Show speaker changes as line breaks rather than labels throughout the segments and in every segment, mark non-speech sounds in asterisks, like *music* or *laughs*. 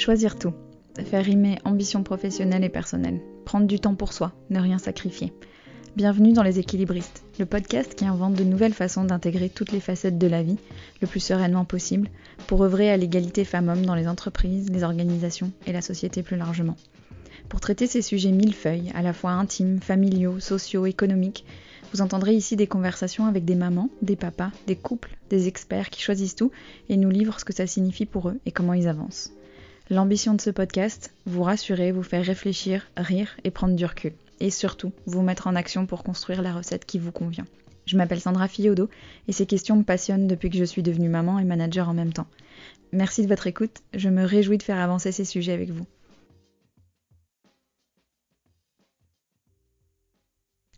Choisir tout. Faire rimer ambition professionnelle et personnelle. Prendre du temps pour soi, ne rien sacrifier. Bienvenue dans Les Équilibristes, le podcast qui invente de nouvelles façons d'intégrer toutes les facettes de la vie le plus sereinement possible pour œuvrer à l'égalité femmes-hommes dans les entreprises, les organisations et la société plus largement. Pour traiter ces sujets millefeuilles, à la fois intimes, familiaux, sociaux, économiques, vous entendrez ici des conversations avec des mamans, des papas, des couples, des experts qui choisissent tout et nous livrent ce que ça signifie pour eux et comment ils avancent. L'ambition de ce podcast, vous rassurer, vous faire réfléchir, rire et prendre du recul. Et surtout, vous mettre en action pour construire la recette qui vous convient. Je m'appelle Sandra Fiodo et ces questions me passionnent depuis que je suis devenue maman et manager en même temps. Merci de votre écoute, je me réjouis de faire avancer ces sujets avec vous.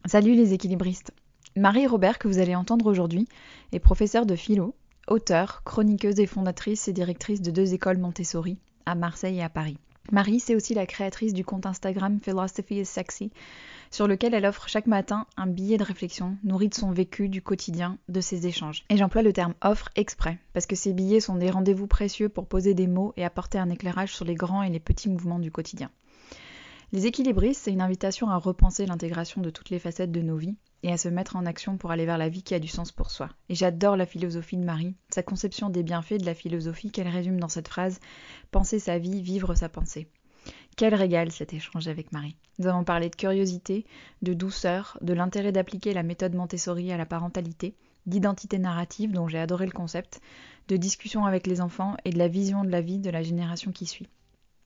Salut les équilibristes. Marie Robert, que vous allez entendre aujourd'hui, est professeure de philo, auteure, chroniqueuse et fondatrice et directrice de deux écoles Montessori, à Marseille et à Paris. Marie, c'est aussi la créatrice du compte Instagram Philosophy is Sexy, sur lequel elle offre chaque matin un billet de réflexion nourri de son vécu du quotidien, de ses échanges. Et j'emploie le terme offre exprès, parce que ces billets sont des rendez-vous précieux pour poser des mots et apporter un éclairage sur les grands et les petits mouvements du quotidien. Les équilibristes, c'est une invitation à repenser l'intégration de toutes les facettes de nos vies et à se mettre en action pour aller vers la vie qui a du sens pour soi. Et j'adore la philosophie de Marie, sa conception des bienfaits de la philosophie qu'elle résume dans cette phrase Penser sa vie, vivre sa pensée. Quel régal cet échange avec Marie. Nous avons parlé de curiosité, de douceur, de l'intérêt d'appliquer la méthode Montessori à la parentalité, d'identité narrative dont j'ai adoré le concept, de discussion avec les enfants et de la vision de la vie de la génération qui suit.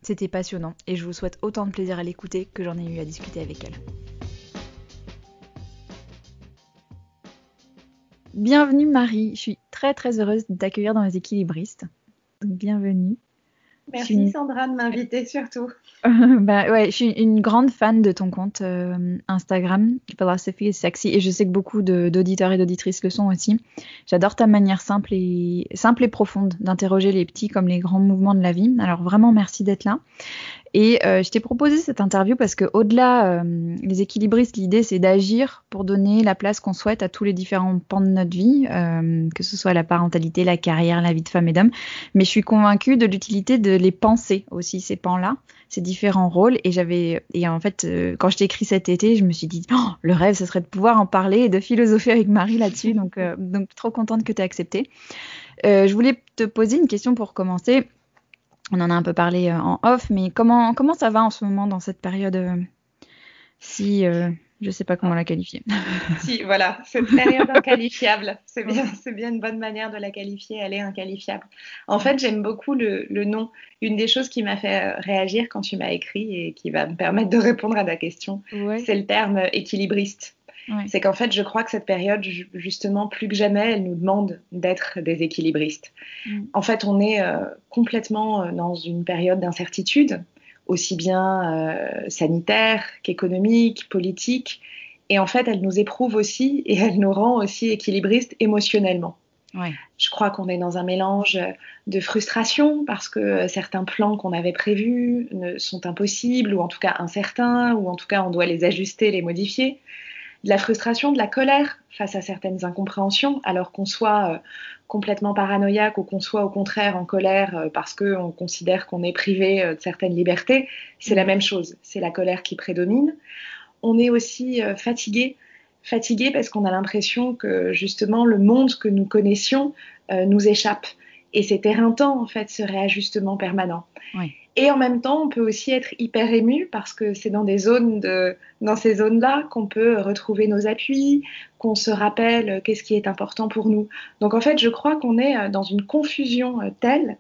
C'était passionnant et je vous souhaite autant de plaisir à l'écouter que j'en ai eu à discuter avec elle. Bienvenue Marie, je suis très très heureuse de t'accueillir dans les équilibristes. bienvenue.
Merci Sandra de m'inviter surtout. *laughs*
bah ouais, je suis une grande fan de ton compte euh, Instagram, Philosophy is Sexy, et je sais que beaucoup d'auditeurs et d'auditrices le sont aussi. J'adore ta manière simple et simple et profonde d'interroger les petits comme les grands mouvements de la vie. Alors vraiment merci d'être là. Et euh, je t'ai proposé cette interview parce que au-delà euh, les équilibristes, l'idée c'est d'agir pour donner la place qu'on souhaite à tous les différents pans de notre vie, euh, que ce soit la parentalité, la carrière, la vie de femme et d'homme. Mais je suis convaincue de l'utilité de les penser aussi ces pans-là, ces différents rôles. Et j'avais et en fait quand je t'ai écrit cet été, je me suis dit oh, le rêve ce serait de pouvoir en parler et de philosopher avec Marie là-dessus. donc donc trop contente que tu aies accepté. je voulais te poser une question pour commencer on en a un peu parlé euh, en off, mais comment, comment ça va en ce moment dans cette période euh, Si, euh, je sais pas comment la qualifier. *laughs*
si, voilà, cette période inqualifiable, c'est bien, c'est bien une bonne manière de la qualifier, elle est inqualifiable. En fait, j'aime beaucoup le, nom. Une des choses qui m'a fait réagir quand tu m'as écrit et qui va me permettre de répondre à ta question, c'est le terme équilibriste. C'est qu'en fait, je crois que cette période, justement, plus que jamais, elle nous demande d'être des équilibristes. Mm. En fait, on est euh, complètement euh, dans une période d'incertitude, aussi bien euh, sanitaire qu'économique, politique. Et en fait, elle nous éprouve aussi et *laughs* elle nous rend aussi équilibristes émotionnellement. Je crois qu'on est dans un mélange de frustration parce que certains plans qu'on avait prévus sont impossibles ou en tout cas incertains ou en tout cas on doit les ajuster, les modifier de la frustration, de la colère face à certaines incompréhensions, alors qu'on soit euh, complètement paranoïaque ou qu'on soit au contraire en colère euh, parce qu'on considère qu'on est privé euh, de certaines libertés, c'est la mm. même chose, c'est la colère qui prédomine. On est aussi fatigué, fatigué parce qu'on a l'impression que justement le monde que nous connaissions nous échappe. Et c'est éreintant en fait ce réajustement permanent. Oui. Et en même temps, on peut aussi être hyper ému parce que c'est dans ces zones-là qu'on peut retrouver nos appuis, qu'on se rappelle qu'est-ce qui est important pour nous. Donc en fait, je crois qu'on est euh, dans une confusion euh, telle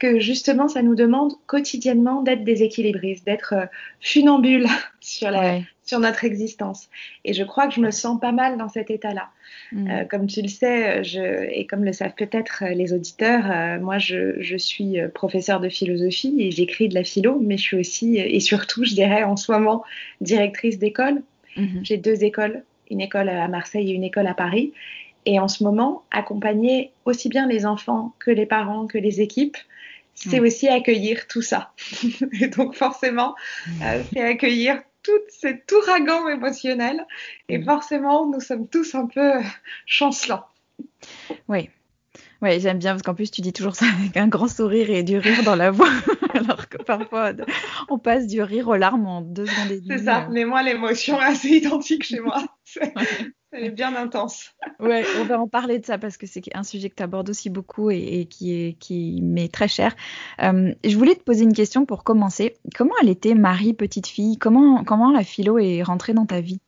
que justement, ça nous demande quotidiennement d'être déséquilibristes, d'être euh, funambules *laughs* sur, la, sur notre existence. Et je crois que je me sens pas mal dans cet état-là. Mm. Euh, comme tu le sais, je, et comme le savent peut-être les auditeurs, euh, moi, je, je, suis professeure de philosophie et j'écris de la philo, mais je suis aussi, et surtout, je dirais en ce moment, directrice d'école. Mm-hmm. J'ai deux écoles, une école à Marseille et une école à Paris. Et en ce moment, accompagner aussi bien les enfants que les parents, que les équipes, c'est aussi accueillir tout ça. *laughs* et donc forcément, euh, c'est accueillir tout cet ouragan émotionnel. Et forcément, nous sommes tous un peu chancelants.
Oui. Ouais, j'aime bien parce qu'en plus tu dis toujours ça avec un grand sourire et du rire dans la voix, *laughs* alors que parfois on passe du rire aux larmes en deux secondes et
demie. C'est ça, mais moi l'émotion est assez identique chez moi. *laughs* Elle est bien intense. *laughs*
ouais, on va en parler de ça parce que c'est un sujet que tu abordes aussi beaucoup et, qui, est, qui m'est très cher. Euh, je voulais te poser une question pour commencer. Comment elle était Marie, petite fille? Comment, comment la philo est rentrée dans ta vie?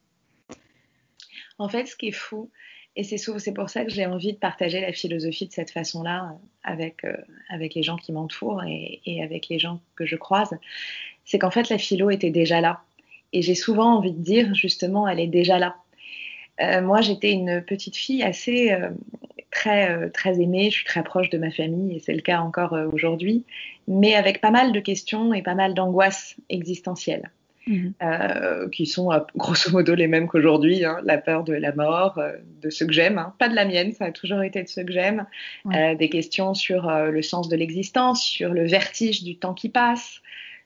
En fait, ce qui est fou, et c'est pour ça que j'ai envie de partager la philosophie de cette façon-là avec, euh, avec les gens qui m'entourent et, et, avec les gens que je croise, c'est qu'en fait la philo était déjà là. Et j'ai souvent envie de dire justement, elle est déjà là. Euh, moi, j'étais une petite fille assez euh, très très aimée. Je suis très proche de ma famille et c'est le cas encore aujourd'hui, mais avec pas mal de questions et pas mal d'angoisses existentielles. Mhm. Euh, qui sont euh, grosso modo les mêmes qu'aujourd'hui. Hein. la peur de la mort, euh, de ceux que j'aime, hein. pas de la mienne, ça a toujours été de ceux que j'aime. des questions sur le sens de l'existence, sur le vertige du temps qui passe,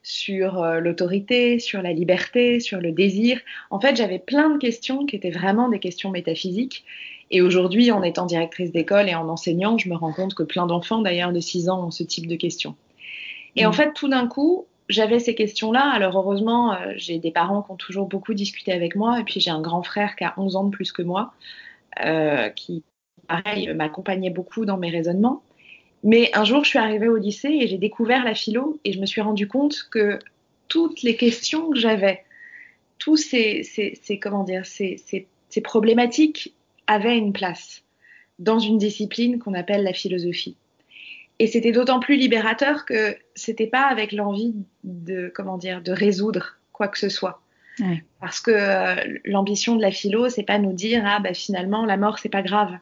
sur l'autorité, sur la liberté, sur le désir. En fait, j'avais plein de questions qui étaient vraiment des questions métaphysiques. Et aujourd'hui, en étant directrice d'école et en enseignant, je me rends compte que plein d'enfants, d'ailleurs, de 6 ans, ont ce type de questions. Et en mhm. fait, tout d'un coup, j'avais ces questions-là. Alors heureusement, euh, j'ai des parents qui ont toujours beaucoup discuté avec moi, et puis j'ai un grand frère qui a 11 ans de plus que moi, euh, qui, pareil, m'accompagnait beaucoup dans mes raisonnements. Mais un jour, je suis arrivée au lycée et j'ai découvert la philo, et je me suis rendu compte que toutes les questions que j'avais, tous ces, ces, comment dire, ces, ces problématiques avaient une place dans une discipline qu'on appelle la philosophie. Et c'était d'autant plus libérateur que c'était pas avec l'envie de comment dire de résoudre quoi que ce soit. Parce que euh, l'ambition de la philo, c'est pas nous dire ah bah finalement la mort c'est pas grave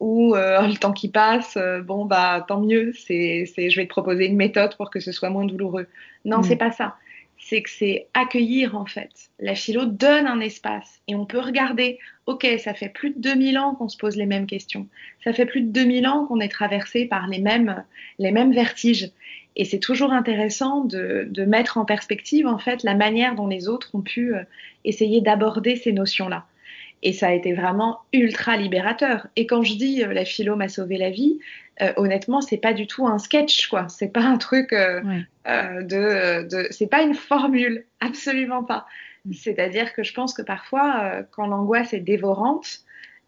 ou euh, le temps qui passe, euh, bon bah tant mieux, c'est je vais te proposer une méthode pour que ce soit moins douloureux. Non, mm. c'est pas ça c'est que c'est accueillir en fait. La philo donne un espace et on peut regarder, ok, ça fait plus de 2000 ans qu'on se pose les mêmes questions, ça fait plus de 2000 ans qu'on est traversé par les mêmes, les mêmes vertiges. Et c'est toujours intéressant de, de, mettre en perspective en fait la manière dont les autres ont pu euh, essayer d'aborder ces notions-là. Et ça a été vraiment ultra libérateur. Et quand je dis euh, la philo m'a sauvé la vie, euh, honnêtement, c'est pas du tout un sketch, quoi. C'est pas un truc euh, euh, de, de c'est pas une formule, *laughs* absolument pas. Mm. C'est-à-dire que je pense que parfois, quand l'angoisse est dévorante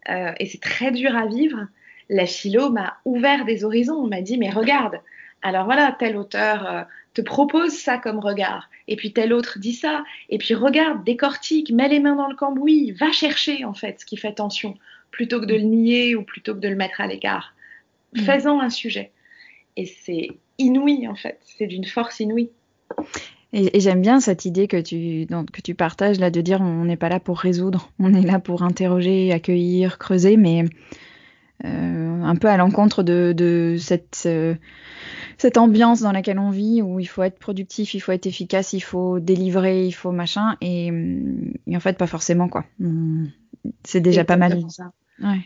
et c'est très dur à vivre, la philo m'a ouvert des horizons. On m'a dit, mais regarde, alors voilà, tel auteur te propose ça comme regard, et puis tel autre dit ça, et puis regarde, décortique, mets les mains dans le cambouis, va chercher en fait ce qui fait tension, plutôt que de le nier ou plutôt que de le mettre à l'écart. Mm. faisant un sujet. Et c'est inouï, en fait. C'est d'une force inouïe.
Et, j'aime bien cette idée que tu, que tu partages là de dire on n'est pas là pour résoudre, on est là pour interroger, accueillir, creuser, mais euh, un peu à l'encontre de, cette, euh, cette ambiance dans laquelle on vit où il faut être productif, il faut être efficace, il faut délivrer, il faut machin, et, en fait pas forcément quoi. C'est déjà pas mal.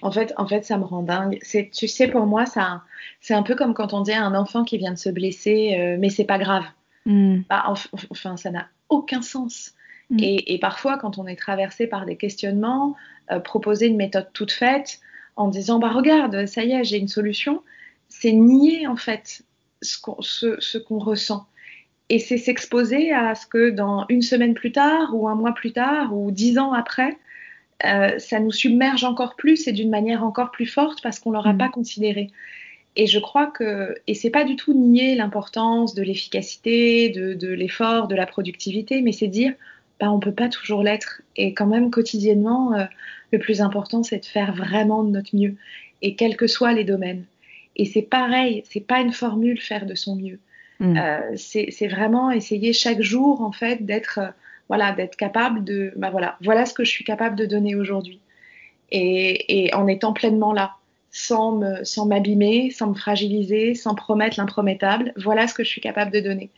En fait, en fait, ça me rend dingue. C'est, tu sais, pour moi, ça, c'est un peu comme quand on dit à un enfant qui vient de se blesser, euh, mais c'est pas grave. Hmm. Bah, enfin, ça n'a aucun sens. Et, parfois, quand on est traversé par des questionnements, euh, proposer une méthode toute faite en disant, bah regarde, ça y est, j'ai une solution, c'est nier en fait ce qu'on, ce ressent. Et c'est s'exposer à ce que dans une semaine plus tard, ou un mois plus tard, ou dix ans après, euh, ça nous submerge encore plus et d'une manière encore plus forte parce qu'on l'aura mm. pas considéré. Et je crois que, et c'est pas du tout nier l'importance de l'efficacité, de, l'effort, de la productivité, mais c'est dire, bah, on peut pas toujours l'être. Et quand même, quotidiennement, euh, le plus important, c'est de faire vraiment de notre mieux. Et quels que soient les domaines. Et c'est pareil, c'est pas une formule faire de son mieux. Mm. Euh, c'est vraiment essayer chaque jour, en fait, d'être voilà, d'être capable de, bah voilà, voilà ce que je suis capable de donner aujourd'hui. Et, en étant pleinement là, sans me, sans m'abîmer, sans me fragiliser, sans promettre l'impromettable, voilà ce que je suis capable de donner.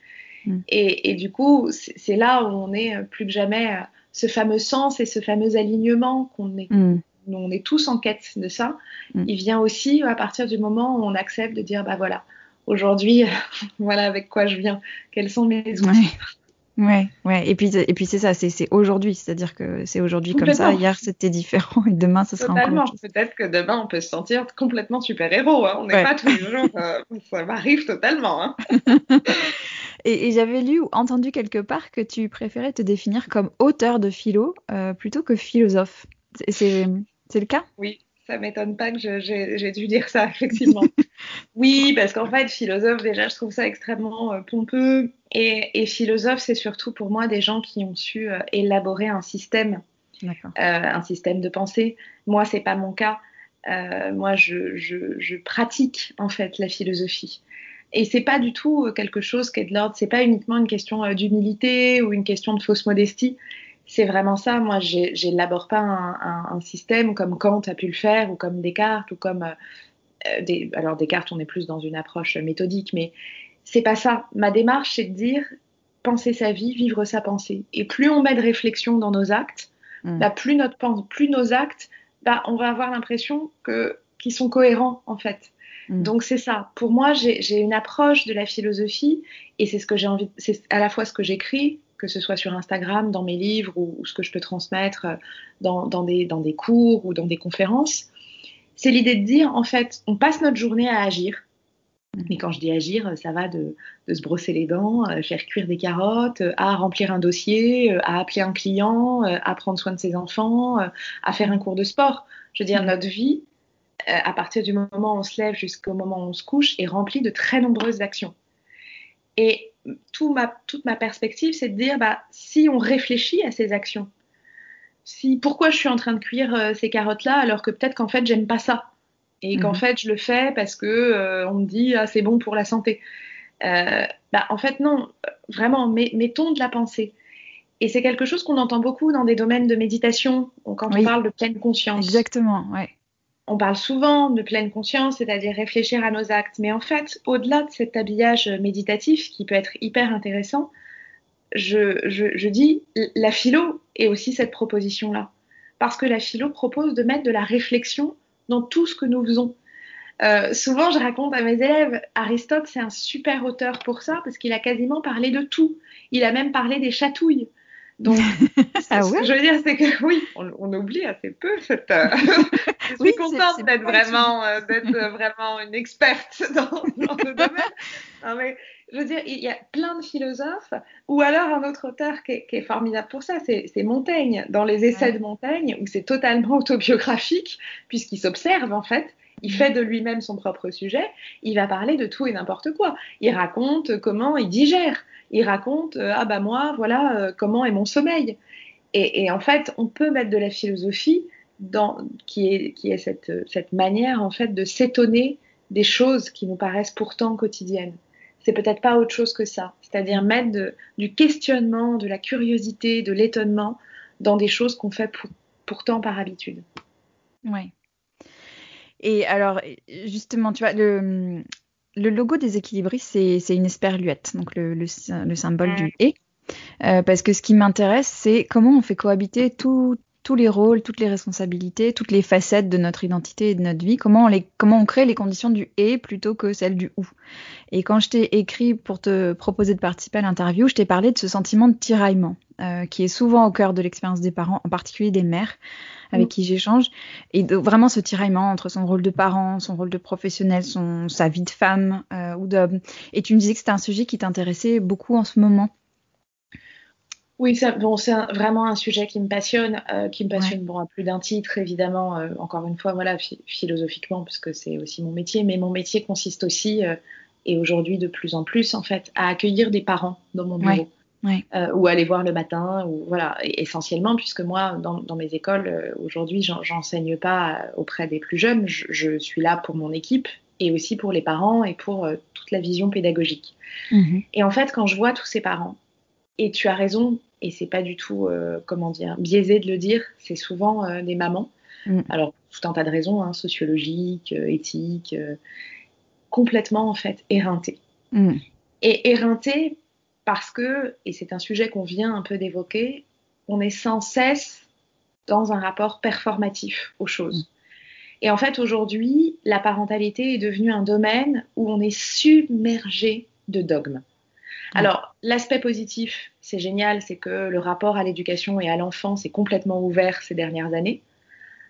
Mm. Et, du coup, c'est là où on est euh, plus que jamais euh, ce fameux sens et ce fameux alignement qu'on est. Mm. On est tous en quête de ça. Mm. Il vient aussi à partir du moment où on accepte de dire bah voilà, aujourd'hui, *laughs* voilà avec quoi je viens, quels sont mes outils?
Ouais, ouais. Et puis, et puis c'est ça, c'est aujourd'hui. C'est-à-dire que c'est aujourd'hui comme ça. Hier, c'était différent et demain, ce sera
Totalement.
encore.
Peut-être que demain, on peut se sentir complètement super-héros. Hein. On n'est pas tous les *laughs* jours. Euh, ça m'arrive totalement. Hein. *laughs*
et, et j'avais lu ou entendu quelque part que tu préférais te définir comme auteur de philo euh, plutôt que philosophe. C'est le cas?
Oui, ça m'étonne pas que j'ai dû dire ça, effectivement. *laughs* oui, parce qu'en fait, philosophe, déjà, je trouve ça extrêmement euh, pompeux. Et, et philosophe, c'est surtout pour moi des gens qui ont su euh, élaborer un système, euh, un système de pensée. Moi, c'est pas mon cas. Moi, je, je, je, pratique en fait la philosophie. Et c'est pas du tout quelque chose qui est de l'ordre. C'est pas uniquement une question d'humilité ou une question de fausse modestie c'est vraiment ça. Moi, j'élabore pas un, un, un, système comme Kant a pu le faire, ou comme Descartes, ou comme euh, des, alors Descartes, on est plus dans une approche méthodique, mais c'est pas ça. Ma démarche, c'est de dire penser sa vie, vivre sa pensée. Et plus on met de réflexion dans nos actes, mmh. bah, plus notre plus nos actes, bah, on va avoir l'impression que qu'ils sont cohérents en fait. Mmh. Donc c'est ça. Pour moi, j'ai une approche de la philosophie et c'est ce que j'ai envie. C'est à la fois ce que j'écris, que ce soit sur Instagram, dans mes livres ou, ou ce que je peux transmettre dans, dans, des, dans des cours ou dans des conférences, c'est l'idée de dire, en fait, on passe notre journée à agir. Mais quand je dis agir, ça va de, de se brosser les dents, euh, faire cuire des carottes, euh, à remplir un dossier, euh, à appeler un client, à prendre soin de ses enfants, à faire un cours de sport. Je veux dire, notre vie, à partir du moment où on se lève jusqu'au moment où on se couche, est remplie de très nombreuses actions. Et tout ma, toute ma perspective, c'est de dire, bah, si on réfléchit à ces actions, si, pourquoi je suis en train de cuire euh, ces carottes-là alors que peut-être qu'en fait, j'aime pas ça? Et qu'en mmh. fait, je le fais parce que euh, on me dit, ah, c'est bon pour la santé. Euh, bah, en fait, non, vraiment, mettons de la pensée. Et c'est quelque chose qu'on entend beaucoup dans des domaines de méditation, quand
oui.
on parle de pleine conscience.
Exactement, ouais
on parle souvent de pleine conscience, c'est-à-dire réfléchir à nos actes. Mais en fait, au-delà de cet habillage méditatif qui peut être hyper intéressant, je, dis la philo est aussi cette proposition-là. Parce que la philo propose de mettre de la réflexion dans tout ce que nous faisons. Euh, souvent, je raconte à mes élèves, Aristote, c'est un super auteur pour ça, parce qu'il a quasiment parlé de tout. Il a même parlé des chatouilles. Donc, *laughs*
ah
ouais? ce que je veux dire, c'est que *laughs* oui, on, on, oublie assez peu cette. Euh... *laughs* je suis
Oui,
contente d'être vraiment, euh, d'être vraiment une experte dans, dans le domaine. Non, mais je veux dire, il y a plein de philosophes, ou alors un autre auteur qui est, qui est formidable pour ça, c'est Montaigne, dans les essais
Ouais.
de Montaigne, où c'est totalement autobiographique, puisqu'il s'observe en fait. Il fait de lui-même son propre sujet. Il va parler de tout et n'importe quoi. Il raconte comment il digère. Il raconte euh, ah bah moi voilà euh, comment est mon sommeil. Et, en fait, on peut mettre de la philosophie dans qui est qui est cette cette manière en fait de s'étonner des choses qui nous paraissent pourtant quotidiennes. C'est peut-être pas autre chose que ça. C'est-à-dire mettre du questionnement, de la curiosité, de l'étonnement dans des choses qu'on fait pour, pourtant par habitude.
Ouais. Et alors, justement, tu vois, le, le logo des équilibristes, c'est une esperluette, donc le, le, le symbole du et. Euh, parce que ce qui m'intéresse, c'est comment on fait cohabiter tout- tous les rôles, toutes les responsabilités, toutes les facettes de notre identité et de notre vie. Comment on, les, comment on crée les conditions du et plutôt que celles du ou. Et quand je t'ai écrit pour te proposer de participer à l'interview, je t'ai parlé de ce sentiment de tiraillement euh, qui est souvent au cœur de l'expérience des parents, en particulier des mères avec
Mm.
qui j'échange. Et de- vraiment ce tiraillement entre son rôle de parent, son rôle de professionnel, son, sa vie de femme euh, ou d'homme. Et tu me disais que c'était un sujet qui t'intéressait beaucoup en ce moment.
Oui, ça, bon, c'est vraiment un sujet qui me passionne, euh, qui me passionne bon, à plus d'un titre, évidemment, euh, encore une fois, voilà, phi- philosophiquement, puisque c'est aussi mon métier, mais mon métier consiste aussi, euh, et aujourd'hui de plus en plus, en fait, à accueillir des parents dans mon bureau.
Ouais.
Euh, ou aller voir le matin, ou voilà, et- essentiellement, puisque moi, dans, dans mes écoles, euh, aujourd'hui, j'en- j'enseigne pas euh, auprès des plus jeunes, je, je suis là pour mon équipe, et aussi pour les parents, et pour euh, toute la vision pédagogique.
Mhm.
Et en fait, quand je vois tous ces parents, et tu as raison, et c'est pas du tout, comment dire, biaisé de le dire, c'est souvent des mamans.
Mm.
Alors, tout un tas de raisons, hein, sociologiques, éthiques, complètement, en fait, éreintées.
Mm.
Et éreintées parce que, et c'est un sujet qu'on vient un peu d'évoquer, on est sans cesse dans un rapport performatif aux choses. Et en fait, aujourd'hui, la parentalité est devenue un domaine où on est submergé de dogmes. Alors, l'aspect positif, c'est génial, c'est que le rapport à l'éducation et à l'enfant s'est complètement ouvert ces dernières années.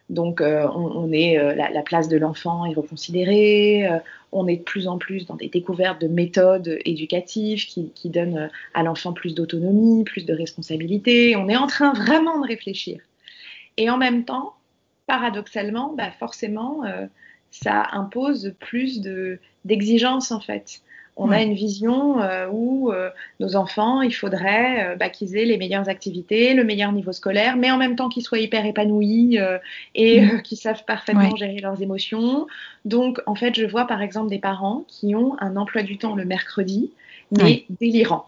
Donc, euh, on, est euh, la, place de l'enfant est reconsidérée. Euh, on est de plus en plus dans des découvertes de méthodes éducatives qui, donnent à l'enfant plus d'autonomie, plus de responsabilité. On est en train vraiment de réfléchir. Et en même temps, paradoxalement, bah forcément, ça impose plus d'exigences en fait on a une vision euh, où euh, nos enfants, il faudrait euh, bah, qu'ils aient les meilleures activités, le meilleur niveau scolaire, mais en même temps qu'ils soient hyper épanouis et mm. qu'ils savent parfaitement gérer leurs émotions. Donc, en fait, je vois par exemple des parents qui ont un emploi du temps le mercredi, mais délirant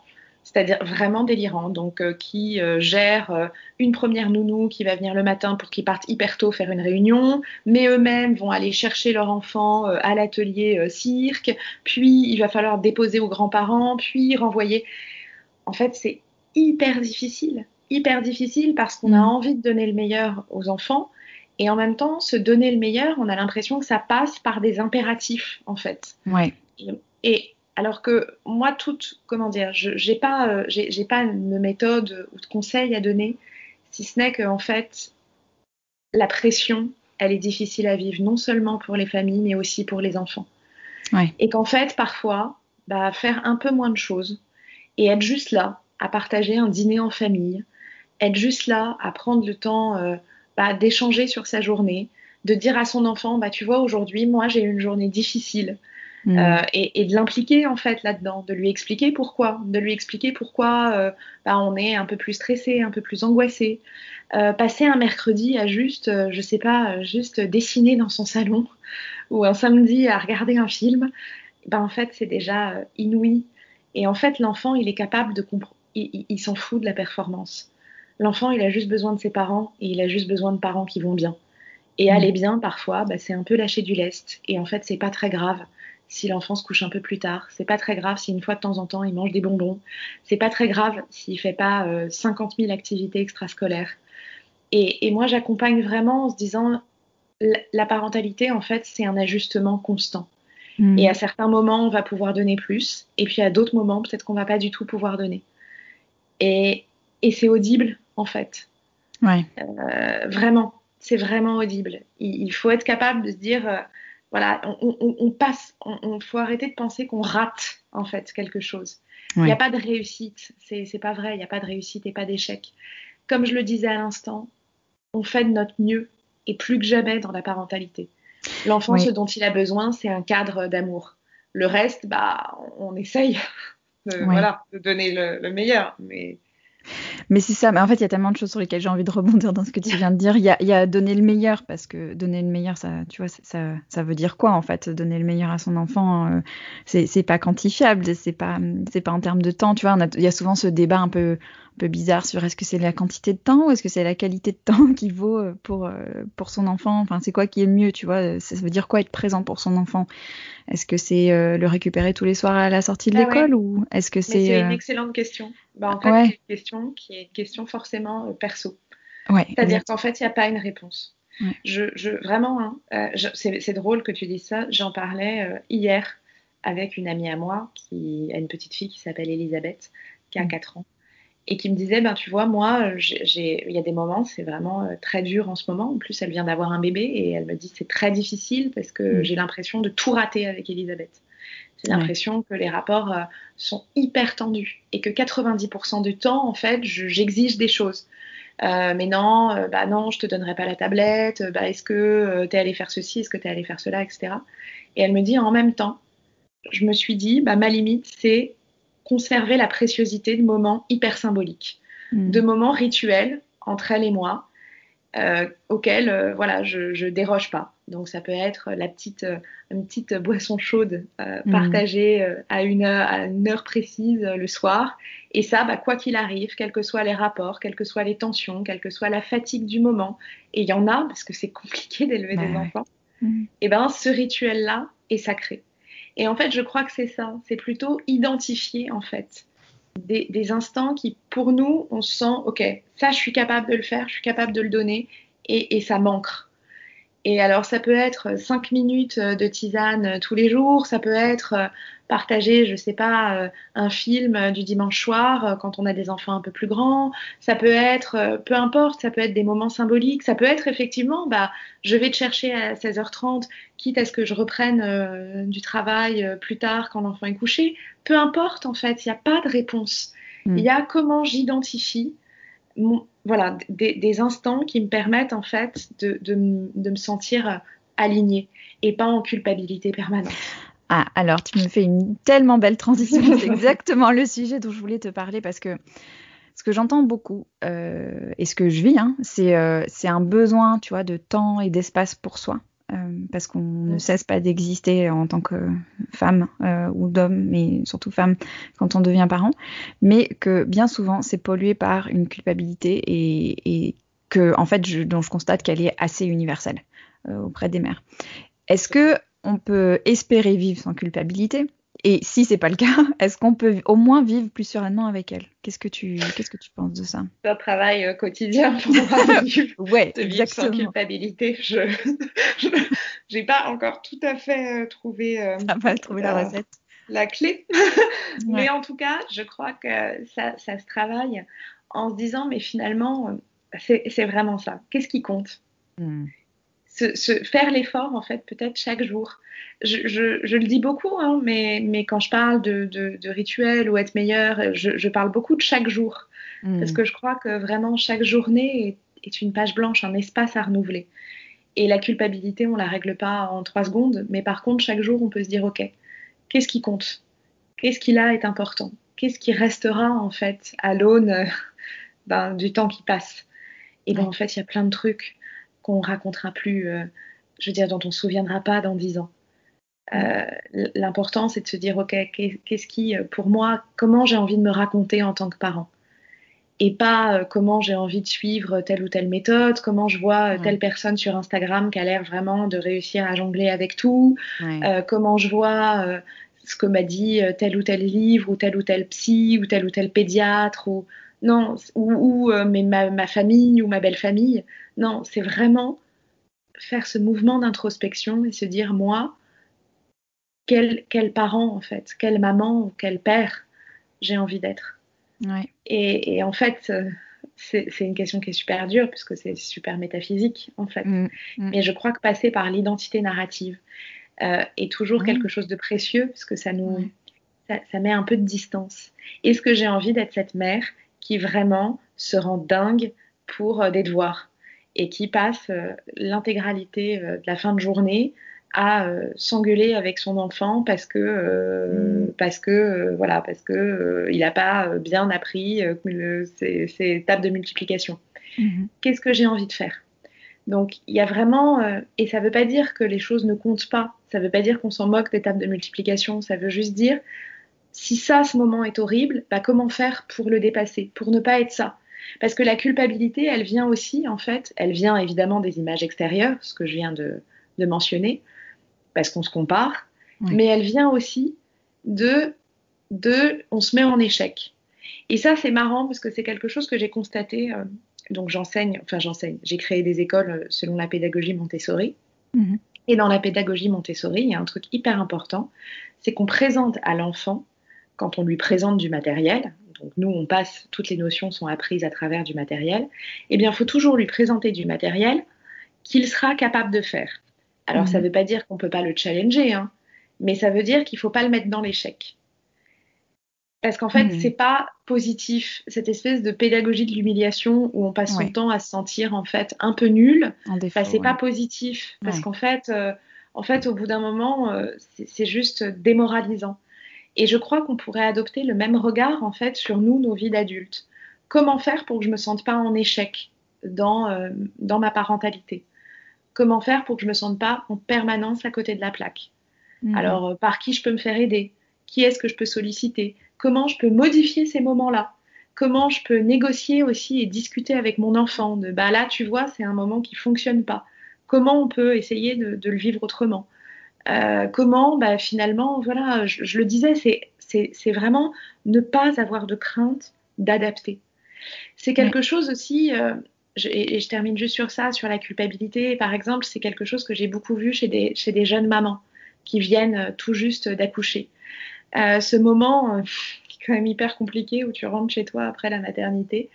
c'est-à-dire vraiment délirant, donc euh, qui euh, gère euh, une première nounou qui va venir le matin pour qu'ils partent hyper tôt faire une réunion, mais eux-mêmes vont aller chercher leur enfant à l'atelier cirque, puis il va falloir déposer aux grands-parents, puis renvoyer. En fait, c'est hyper difficile, hyper difficile parce qu'on a mm. envie de donner le meilleur aux enfants, et en même temps, se donner le meilleur, on a l'impression que ça passe par des impératifs, en fait.
Ouais.
et alors que moi, toute, comment dire, je n'ai pas, euh, j'ai pas une méthode ou de conseil à donner, si ce n'est qu'en fait, la pression, elle est difficile à vivre, non seulement pour les familles, mais aussi pour les enfants. Et qu'en fait, parfois, bah, faire un peu moins de choses et être juste là, à partager un dîner en famille, être juste là, à prendre le temps euh, bah, d'échanger sur sa journée, de dire à son enfant, bah, tu vois, aujourd'hui, moi, j'ai eu une journée difficile. Mm. Euh, et, de l'impliquer en fait là-dedans, de lui expliquer pourquoi, de lui expliquer pourquoi euh, bah, on est un peu plus stressé, un peu plus angoissé. Euh, passer un mercredi à juste, je sais pas, juste dessiner dans son salon *laughs* ou un samedi à regarder un film, bah, en fait c'est déjà inouï. Et en fait l'enfant il est capable de comprendre, il, s'en fout de la performance. L'enfant il a juste besoin de ses parents et il a juste besoin de parents qui vont bien. Et mm. aller bien parfois, bah, c'est un peu lâcher du lest. Et en fait c'est pas très grave si l'enfant se couche un peu plus tard. C'est pas très grave si une fois de temps en temps il mange des bonbons. C'est pas très grave s'il fait pas 50 euh, 000 activités extrascolaires. Et, moi, j'accompagne vraiment en se disant la parentalité, en fait, c'est un ajustement constant. Hmm. Et à certains moments, on va pouvoir donner plus, et puis à d'autres moments, peut-être qu'on va pas du tout pouvoir donner. Et, c'est audible, en fait.
Ouais.
Euh, vraiment, c'est vraiment audible. Il, faut être capable de se dire, euh, voilà, on, passe, on, faut arrêter de penser qu'on rate en fait quelque chose. Il n'y a pas de réussite, c'est pas vrai, il n'y a pas de réussite et pas d'échec. Comme je le disais à l'instant, on fait de notre mieux et plus que jamais dans la parentalité. L'enfant, ce dont il a besoin, c'est un cadre d'amour. Le reste, bah, on essaye *laughs* de, voilà, de donner le, le meilleur, mais
mais c'est ça, mais en fait, il y a tellement de choses sur lesquelles j'ai envie de rebondir dans ce que tu viens de dire. Il y a, y a donner le meilleur, parce que donner le meilleur, ça, tu vois, ça, ça veut dire quoi en fait Donner le meilleur à son enfant, euh, c'est pas quantifiable, c'est pas, c'est pas en termes de temps, tu vois. il y a souvent ce débat un peu, un peu bizarre sur est-ce que c'est la quantité de temps ou est-ce que c'est la qualité de temps *laughs* qui vaut euh, pour, euh, pour son enfant. Enfin, c'est quoi qui est le mieux, tu vois Ça veut dire quoi être présent pour son enfant? Est-ce que c'est euh, le récupérer tous les soirs à la sortie de ah l'école ou est-ce que c'est
C'est une excellente question. Bah, en fait, c'est une question qui est une question forcément perso. Ouais, C'est-à-dire qu'en fait, il n'y a pas une réponse. Je, je, vraiment, hein, c'est drôle que tu dises ça. J'en parlais hier avec une amie à moi qui a une petite fille qui s'appelle Elisabeth, qui a 4 mm. ans et qui me disait, ben tu vois, moi, il y a des moments, c'est vraiment euh, très dur en ce moment. En plus, elle vient d'avoir un bébé et elle me dit c'est très difficile parce que mm. j'ai l'impression de tout rater avec Elisabeth. J'ai l'impression que les rapports euh, sont hyper tendus et que 90% du temps, en fait, j'exige des choses. Euh, mais non, bah non, je te donnerai pas la tablette. Bah est-ce que tu es allé faire ceci, est-ce que tu es allé faire cela, etc. Et elle me dit en même temps, je me suis dit, bah ma limite, c'est conserver la préciosité de moments hyper symboliques, hmm. de moments rituels entre elle et moi, euh, auxquels euh, voilà, je, je déroge pas. Donc ça peut être la petite, euh, une petite boisson chaude hmm. partagée à, une heure, à une heure précise le soir. Et ça, bah, quoi qu'il arrive, quels que soient les rapports, quelles que soient les tensions, quelle que soit la fatigue du moment, et il y en a parce que c'est *laughs* compliqué d'élever des enfants, hmm. et ben ce rituel-là est sacré. Et en fait, je crois que c'est ça. C'est plutôt identifier, en fait, des, instants qui, pour nous, on sent, OK, ça, je suis capable de le faire, je suis capable de le donner, et, ça manque. Et alors, ça peut être 5 minutes de tisane tous les jours, ça peut être partager, je sais pas, un film du dimanche soir quand on a des enfants un peu plus grands, ça peut être, peu importe, ça peut être des moments symboliques, ça peut être effectivement, bah, je vais te chercher à 16h30, quitte à ce que je reprenne du travail plus tard quand l'enfant est couché. Peu importe, en fait, il n'y a pas de réponse. Mm. Il y a comment j'identifie voilà, des, instants qui me permettent en fait de, me sentir alignée et pas en culpabilité permanente.
Ah, alors tu me fais une tellement belle transition. C'est *laughs* exactement le sujet dont je voulais te parler parce que ce que j'entends beaucoup euh, et ce que je vis, hein, euh, c'est un besoin, tu vois, de temps et d'espace pour soi. Euh, parce qu'on ne cesse pas d'exister en tant que femme euh, ou d'homme, mais surtout femme quand on devient parent, mais que bien souvent c'est pollué par une culpabilité et, que en fait je, dont je constate qu'elle est assez universelle euh, auprès des mères. Est-ce que on peut espérer vivre sans culpabilité? Et si c'est pas le cas, *laughs* est-ce qu'on peut au moins vivre plus sereinement avec elle? Qu'est-ce que tu qu'est-ce que tu penses de ça?
Un travail euh, quotidien pour moi *laughs* *laughs*
ouais,
de vivre sans culpabilité. Je j'ai pas encore tout à fait euh, trouvé
euh, pas trouvé la, recette,
la clé. Mais en tout cas, je crois que ça, ça se travaille en se disant mais finalement c'est vraiment ça. Qu'est-ce qui compte? Hmm se, faire l'effort, en fait, peut-être chaque jour. Je, je, le dis beaucoup, hein, mais, mais quand je parle de, de, rituel ou être meilleur, je, je, parle beaucoup de chaque jour. Hmm. Parce que je crois que vraiment chaque journée est, est, une page blanche, un espace à renouveler. Et la culpabilité, on la règle pas en trois secondes, mais par contre, chaque jour, on peut se dire, OK, qu'est-ce qui compte? Qu'est-ce qui là est important? Qu'est-ce qui restera, en fait, à l'aune *laughs* ben, du temps qui passe? Et bien, en fait, il y a plein de trucs qu'on racontera plus, euh, je veux dire, dont on se souviendra pas dans dix ans. Euh, l'important, c'est de se dire, ok, qu'est-ce qui, euh, pour moi, comment j'ai envie de me raconter en tant que parent? Et pas comment j'ai envie de suivre telle ou telle méthode, comment je vois telle personne sur Instagram qui a l'air vraiment de réussir à jongler avec tout, comment je vois ce que m'a dit tel ou tel livre ou tel ou tel psy ou tel ou tel pédiatre ou non, ou, euh, mais ma, famille ou ma belle famille. Non, c'est vraiment faire ce mouvement d'introspection et se dire, moi, quel, quel parent en fait, quelle maman ou quel père j'ai envie d'être. Et, en fait, euh, c'est une question qui est super dure puisque c'est super métaphysique en fait. Mm, mm. Mais je crois que passer par l'identité narrative euh, est toujours quelque chose de précieux parce que ça nous, ça, ça, met un peu de distance. Est-ce que j'ai envie d'être cette mère? Qui vraiment se rend dingue pour euh, des devoirs et qui passe euh, l'intégralité euh, de la fin de journée à s'engueuler avec son enfant parce que mm. parce que voilà parce que il n'a pas bien appris ses, tables de multiplication. Mm-hmm. Qu'est-ce que j'ai envie de faire? Donc il y a vraiment et ça ne veut pas dire que les choses ne comptent pas. Ça ne veut pas dire qu'on s'en moque des tables de multiplication. Ça veut juste dire si ça, ce moment est horrible, bah, comment faire pour le dépasser, pour ne pas être ça? Parce que la culpabilité, elle vient aussi, en fait, elle vient évidemment des images extérieures, ce que je viens de, mentionner, parce qu'on se compare, mais elle vient aussi de, de on se met en échec. Et ça, c'est marrant parce que c'est quelque chose que j'ai constaté. Euh, donc j'enseigne, enfin j'enseigne, j'ai créé des écoles euh, selon la pédagogie Montessori. Mhm. Et dans la pédagogie Montessori, il y a un truc hyper important, c'est qu'on présente à l'enfant quand on lui présente du matériel, donc nous on passe, toutes les notions sont apprises à travers du matériel, eh bien il faut toujours lui présenter du matériel qu'il sera capable de faire. Alors ça ne mhm. veut pas dire qu'on ne peut pas le challenger, hein, mais ça veut dire qu'il ne faut pas le mettre dans l'échec. Parce qu'en fait, ce mhm. c'est pas positif, cette espèce de pédagogie de l'humiliation où on passe son temps à se sentir en fait un peu nul. Ce c'est pas positif parce qu'en fait, euh, en fait, au bout d'un moment, euh, c'est juste démoralisant. Et je crois qu'on pourrait adopter le même regard en fait sur nous, nos vies d'adultes. Comment faire pour que je me sente pas en échec dans, euh, dans ma parentalité? Comment faire pour que je me sente pas en permanence à côté de la plaque? Mhm. Alors, euh, par qui je peux me faire aider? Qui est-ce que je peux solliciter? Comment je peux modifier ces moments-là? Comment je peux négocier aussi et discuter avec mon enfant? De bah là, tu vois, c'est un moment qui fonctionne pas. Comment on peut essayer de le vivre autrement? Euh, comment bah, finalement, voilà, je, le disais, c'est vraiment ne pas avoir de crainte d'adapter. C'est quelque chose aussi, euh, et, je termine juste sur ça, sur la culpabilité. Par exemple, c'est quelque chose que j'ai beaucoup vu chez des, chez des jeunes mamans qui viennent euh, tout juste d'accoucher. Euh, ce moment euh, quand même hyper compliqué où tu rentres chez toi après la maternité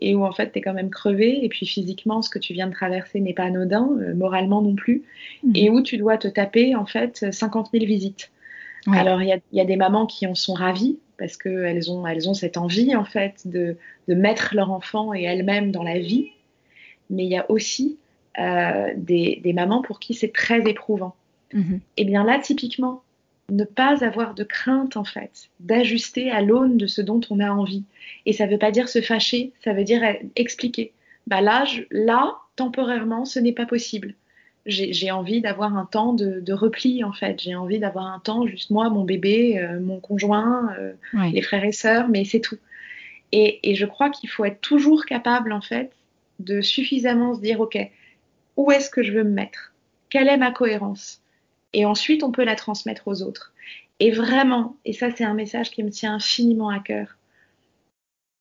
et où en fait tu es quand même crevé et puis physiquement ce que tu viens de traverser n'est pas anodin, moralement non plus, mmh. et où tu dois te taper en fait 50 000 visites. Alors il y a, y a, des mamans qui en sont ravies parce qu'elles ont, elles ont cette envie en fait de, de mettre leur enfant et elles-mêmes dans la vie mais il y a aussi euh, des, mamans pour qui c'est très éprouvant. Mhm. Et eh bien là, typiquement, ne pas avoir de crainte, en fait, d'ajuster à l'aune de ce dont on a envie. Et ça ne veut pas dire se fâcher, ça veut dire expliquer. Bah là, là, temporairement, ce n'est pas possible. J'ai envie d'avoir un temps de, repli, en fait. J'ai envie d'avoir un temps, juste moi, mon bébé, euh, mon conjoint, euh, les frères et sœurs, mais c'est tout. et je crois qu'il faut être toujours capable, en fait, de suffisamment se dire, OK, où est-ce que je veux me mettre? Quelle est ma cohérence? Et ensuite, on peut la transmettre aux autres. Et vraiment, et ça c'est un message qui me tient infiniment à cœur,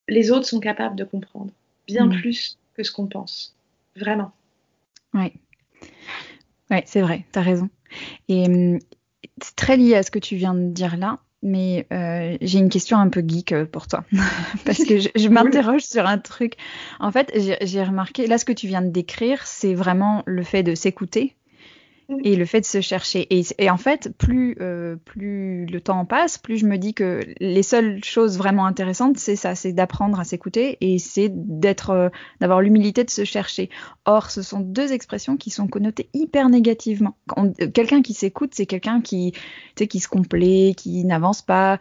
les autres sont capables de comprendre, bien mm. plus que ce qu'on pense. Vraiment.
Oui. Ouais, c'est vrai, tu as raison. Et hum, c'est très lié à ce que tu viens de dire là mais euh, j'ai une question un peu geek euh, pour toi. *laughs* Parce que je, je *laughs* m'interroge sur un truc. En fait, j'ai remarqué, là, ce que tu viens de décrire, c'est vraiment le fait de s'écouter et le fait de se chercher. Et, en fait, plus, euh, plus le temps passe, plus je me dis que les seules choses vraiment intéressantes, c'est ça, c'est d'apprendre à s'écouter et c'est d'être, euh, d'avoir l'humilité de se chercher. Or, ce sont deux expressions qui sont connotées hyper négativement. Quelqu'un qui s'écoute, c'est quelqu'un qui, qui se complaît, qui n'avance pas,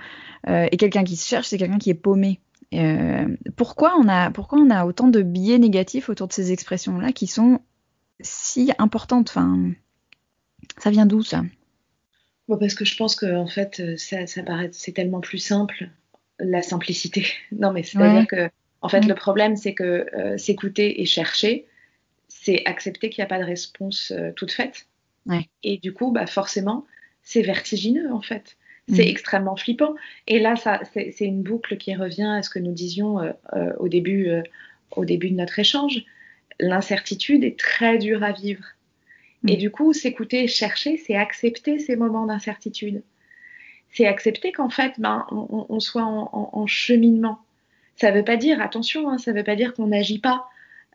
euh, et quelqu'un qui se cherche, c'est quelqu'un qui est paumé. pourquoi, on a, pourquoi on a autant de biais négatifs autour de ces expressions-là qui sont si importantes? Enfin, ça vient d'où ça?
Parce que je pense que en fait, euh, ça, paraît, c'est tellement plus simple, la simplicité. *laughs* Non, mais c'est-à-dire que, en fait, le problème, c'est que euh, s'écouter et chercher, c'est accepter qu'il n'y a pas de réponse euh, toute faite. Et du coup, bah, forcément, c'est vertigineux, en fait. C'est mm. extrêmement flippant. Et là, ça, c'est, une boucle qui revient à ce que nous disions au, début, au début de notre échange. L'incertitude est très dure à vivre. Et mm. du coup, s'écouter, chercher, c'est accepter ces moments d'incertitude. C'est accepter qu'en fait, ben, on, soit en, cheminement. Ça ne veut pas dire, attention, hein, ça ne veut pas dire qu'on n'agit pas.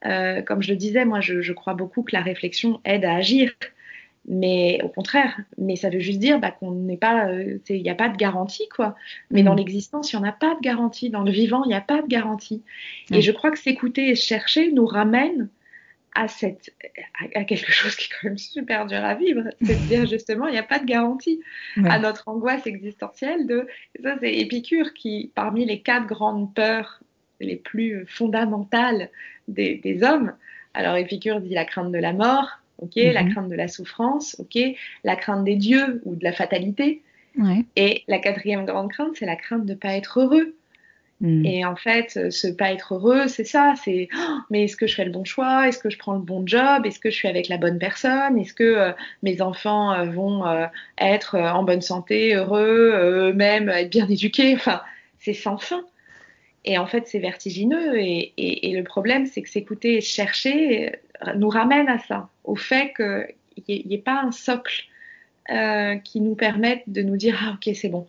Euh, comme je le disais, moi, je, crois beaucoup que la réflexion aide à agir. Mais au contraire, mais ça veut juste dire bah, qu'on n'est pas, euh, il n'y a pas de garantie quoi. Mais dans mm. l'existence, il n'y en a pas de garantie. Dans le vivant, il n'y a pas de garantie. Et je crois que s'écouter et chercher nous ramène à, cette, à, quelque *laughs* chose qui est quand même super dur à vivre, c'est de dire *laughs* justement, il n'y a pas de garantie à notre angoisse existentielle. De, ça, c'est Épicure qui, parmi les quatre grandes peurs les plus fondamentales des, des hommes, alors Épicure dit la crainte de la mort, ok, la mhm. crainte de la souffrance, ok, la crainte des dieux ou de la fatalité. Et la quatrième grande crainte, c'est la crainte de ne pas être heureux. Mm. Et en fait, euh, ce pas être heureux, c'est ça. C'est oh, mais est-ce que je fais le bon choix? Est-ce que je prends le bon job? Est-ce que je suis avec la bonne personne? Est-ce que euh, mes enfants euh, vont être en bonne santé, heureux, eux-mêmes, être bien éduqués? *laughs* Enfin, c'est sans fin. Et en fait, c'est vertigineux. Et, et, le problème, c'est que s'écouter et chercher nous ramène à ça, au fait qu'il n'y ait, pas un socle qui nous permette de nous dire ah ok c'est bon.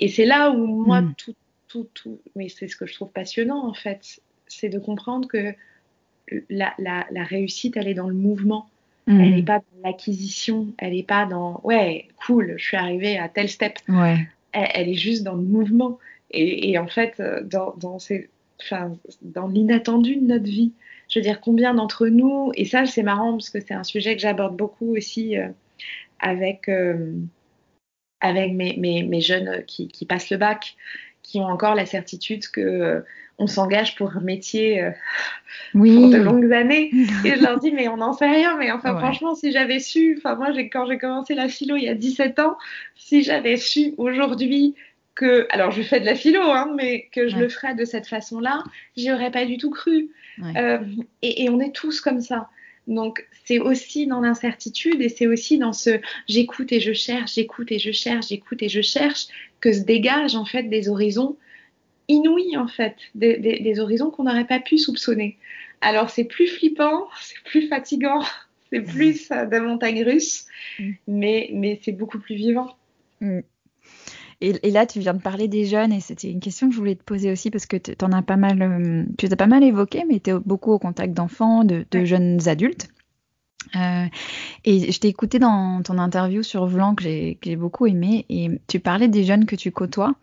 Et c'est là où moi mm. tout tout, tout, mais c'est ce que je trouve passionnant en fait, c'est de comprendre que la, la, réussite, elle est dans le mouvement. Elle n'est pas dans l'acquisition, elle n'est pas dans ouais, cool, je suis arrivée à tel step. Ouais. Elle, est juste dans le mouvement. Et, et en fait, dans, dans, ces, dans l'inattendu de notre vie, je veux dire, combien d'entre nous, et ça c'est marrant parce que c'est un sujet que j'aborde beaucoup aussi euh, avec, euh, avec mes, mes, mes, jeunes qui, qui, passent le bac, qui ont encore la certitude que euh, on s'engage pour un métier euh, oui. pour de longues années. Et je leur dis, mais on n'en sait rien. Mais enfin, franchement, si j'avais su, enfin, moi, quand j'ai commencé la philo il y a 17 ans, si j'avais su aujourd'hui que, alors je fais de la philo, hein, mais que je le ferais de cette façon-là, j'y aurais pas du tout cru. Euh, et, et, on est tous comme ça. Donc c'est aussi dans l'incertitude et c'est aussi dans ce j'écoute et je cherche, j'écoute et je cherche, j'écoute et je cherche que se dégagent en fait des horizons inouïs en fait, des, horizons qu'on n'aurait pas pu soupçonner. Alors c'est plus flippant, *laughs* c'est plus fatigant, *laughs* c'est plus euh, de montagne russe, mm. mais, mais c'est beaucoup plus vivant.
Mm. Et, là, tu viens de parler des jeunes, et c'était une question que je voulais te poser aussi, parce que tu en as pas mal, euh, tu as pas mal évoqué, mais tu es beaucoup au contact d'enfants, de, jeunes adultes. Euh, et je t'ai écouté dans ton interview sur Vlan que j'ai beaucoup aimé et tu parlais des jeunes que tu côtoies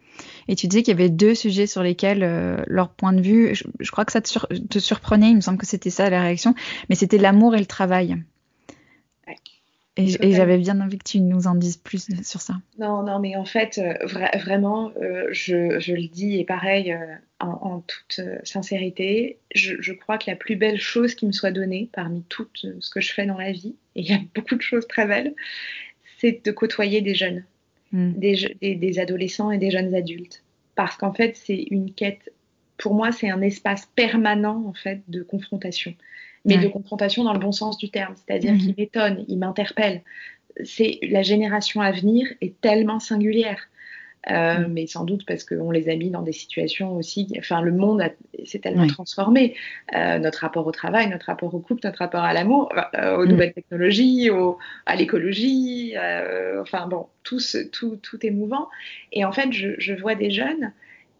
et tu disais qu'il y avait deux sujets sur lesquels euh, leur point de vue, je, crois que ça te, surprenait, il me semble que c'était ça la réaction, mais c'était l'amour et le travail. Et, j'avais bien envie que tu nous en dises plus sur ça.
Non, non, mais en fait, euh, vraiment, je, je, le dis et pareil, en, toute euh, sincérité, je, crois que la plus belle chose qui me soit donnée parmi tout euh, ce que je fais dans la vie, et il y a *laughs* beaucoup de choses très belles, c'est de côtoyer des jeunes, hmm. des, adolescents et des jeunes adultes. Parce qu'en fait, c'est une quête, pour moi, c'est un espace permanent en fait de confrontation. Mais de confrontation dans le bon sens du terme, c'est-à-dire hmm. qu'il m'étonne, il m'interpelle. C'est la génération à venir est tellement singulière. Euh, mm. mais sans doute parce qu'on les a mis dans des situations aussi. Enfin, le monde s'est tellement transformé. Euh, notre rapport au travail, notre rapport au couple, notre rapport à l'amour, euh, aux mm. nouvelles technologies, à l'écologie. enfin bon, tout, tout, tout est mouvant. Et en fait, je, vois des jeunes,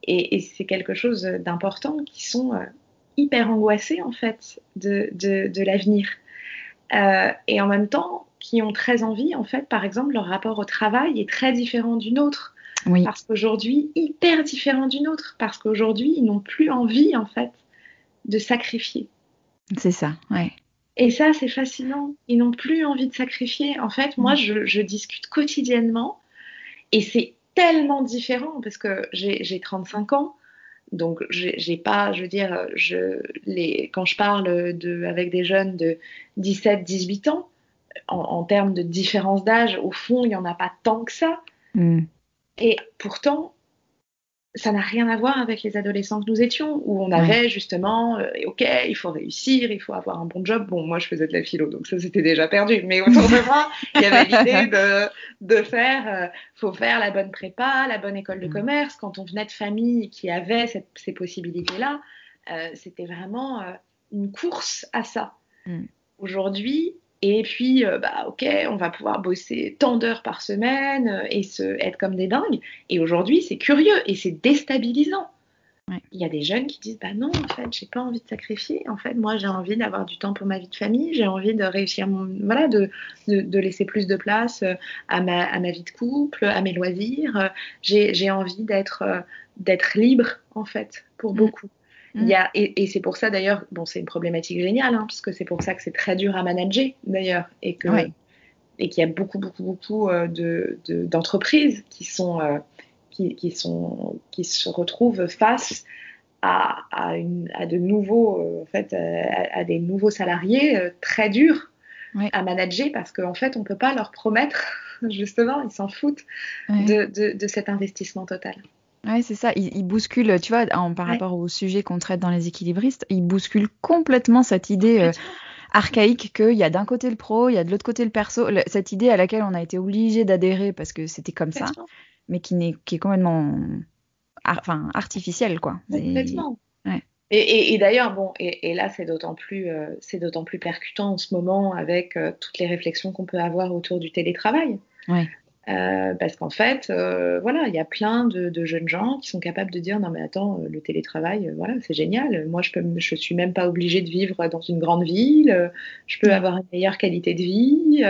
et, c'est quelque chose d'important, qui sont hyper angoissés en fait de, de, de l'avenir. et en même temps, qui ont très envie, en fait, par exemple, leur rapport au travail est très différent du nôtre. Parce qu'aujourd'hui, hyper différent d'une autre. Parce qu'aujourd'hui, ils n'ont plus envie, en fait, de sacrifier.
C'est ça, ouais.
Et ça, c'est fascinant. Ils n'ont plus envie de sacrifier. En fait, moi, mm. je, discute quotidiennement et c'est tellement différent parce que j'ai 35 ans. Donc, j'ai pas, je veux dire, je, les, quand je parle de, avec des jeunes de 17, 18 ans, en, termes de différence d'âge, au fond, il n'y en a pas tant que ça. Mm. Et pourtant, ça n'a rien à voir avec les adolescents que nous étions, où on avait justement, euh, ok, il faut réussir, il faut avoir un bon job. Bon, moi, je faisais de la philo, donc ça, c'était déjà perdu. Mais autour de moi, il y avait l'idée *laughs* de, de, faire, euh, faut faire la bonne prépa, la bonne école de mm. commerce. Quand on venait de familles qui avaient ces possibilités-là, euh, c'était vraiment une course à ça. Aujourd'hui, et puis, euh, bah, ok, on va pouvoir bosser tant d'heures par semaine euh, et se, être comme des dingues. Et aujourd'hui, c'est curieux et c'est déstabilisant. Il y a des jeunes qui disent, bah non, en fait, j'ai pas envie de sacrifier. En fait, moi, j'ai envie d'avoir du temps pour ma vie de famille. J'ai envie de réussir mon, voilà, de, de, laisser plus de place euh, à ma, à ma vie de couple, à mes loisirs. J'ai envie d'être, d'être libre, en fait, pour mm. Beaucoup. Il y a, et, c'est pour ça d'ailleurs, bon, c'est une problématique géniale, hein, puisque c'est pour ça que c'est très dur à manager d'ailleurs, et que et qu'il y a beaucoup, beaucoup, beaucoup euh, de, d'entreprises qui sont euh, qui, qui, sont qui se retrouvent face à, à, une, à de nouveaux euh, en fait à, des nouveaux salariés très durs à manager parce qu'en fait on peut pas leur promettre *laughs* justement ils s'en foutent de, de, de cet investissement total.
Ouais, c'est ça. Il, bouscule, tu vois, par rapport au sujet qu'on traite dans les équilibristes, il bouscule complètement cette idée euh, archaïque qu'il y a d'un côté le pro, il y a de l'autre côté le perso. cette idée à laquelle on a été obligé d'adhérer parce que c'était comme ça, mais qui, n'est, qui est complètement enfin, artificielle, quoi.
Complètement. Et, d'ailleurs, bon, et, là, c'est d'autant plus, euh, c'est d'autant plus percutant en ce moment avec euh, toutes les réflexions qu'on peut avoir autour du télétravail. Ouais. Euh, parce qu'en fait, euh, voilà, il y a plein de, de, jeunes gens qui sont capables de dire non mais attends, euh, le télétravail, voilà, c'est génial. Moi, je peux, je suis même pas obligée de vivre dans une grande ville. Je peux avoir une meilleure qualité de vie.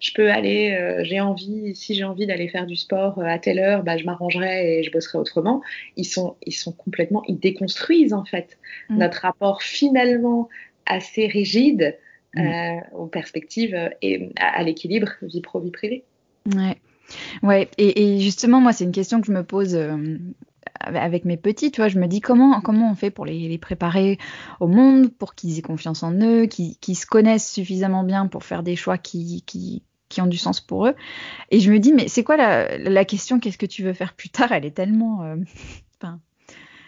je peux aller, j'ai envie, si j'ai envie d'aller faire du sport à telle heure, bah, je m'arrangerai et je bosserai autrement. Ils sont, ils sont complètement, ils déconstruisent en fait mmh. notre rapport finalement assez rigide mmh. aux perspectives et à, à l'équilibre vie pro vie privée.
Ouais. Ouais, et, justement, moi, c'est une question que je me pose euh, avec mes petits, tu vois, je me dis comment, comment on fait pour les, préparer au monde, pour qu'ils aient confiance en eux, qu'ils se connaissent suffisamment bien pour faire des choix qui, qui, qui ont du sens pour eux. Et je me dis, mais c'est quoi la, la question, qu'est-ce que tu veux faire plus tard? Elle est tellement... Euh, *laughs*